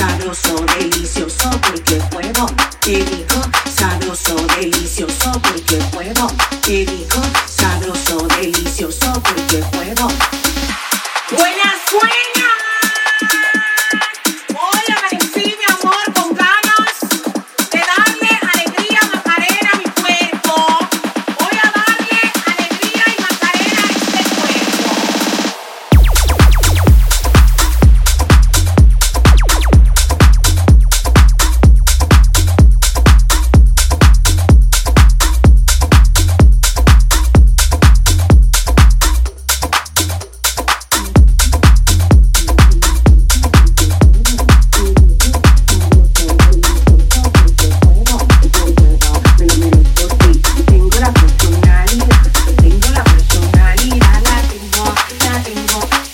sabroso, delicioso, porque juego. Te digo, sabroso, delicioso, porque juego. Te digo, sabroso, delicioso, porque juego. Buenas, buenas. single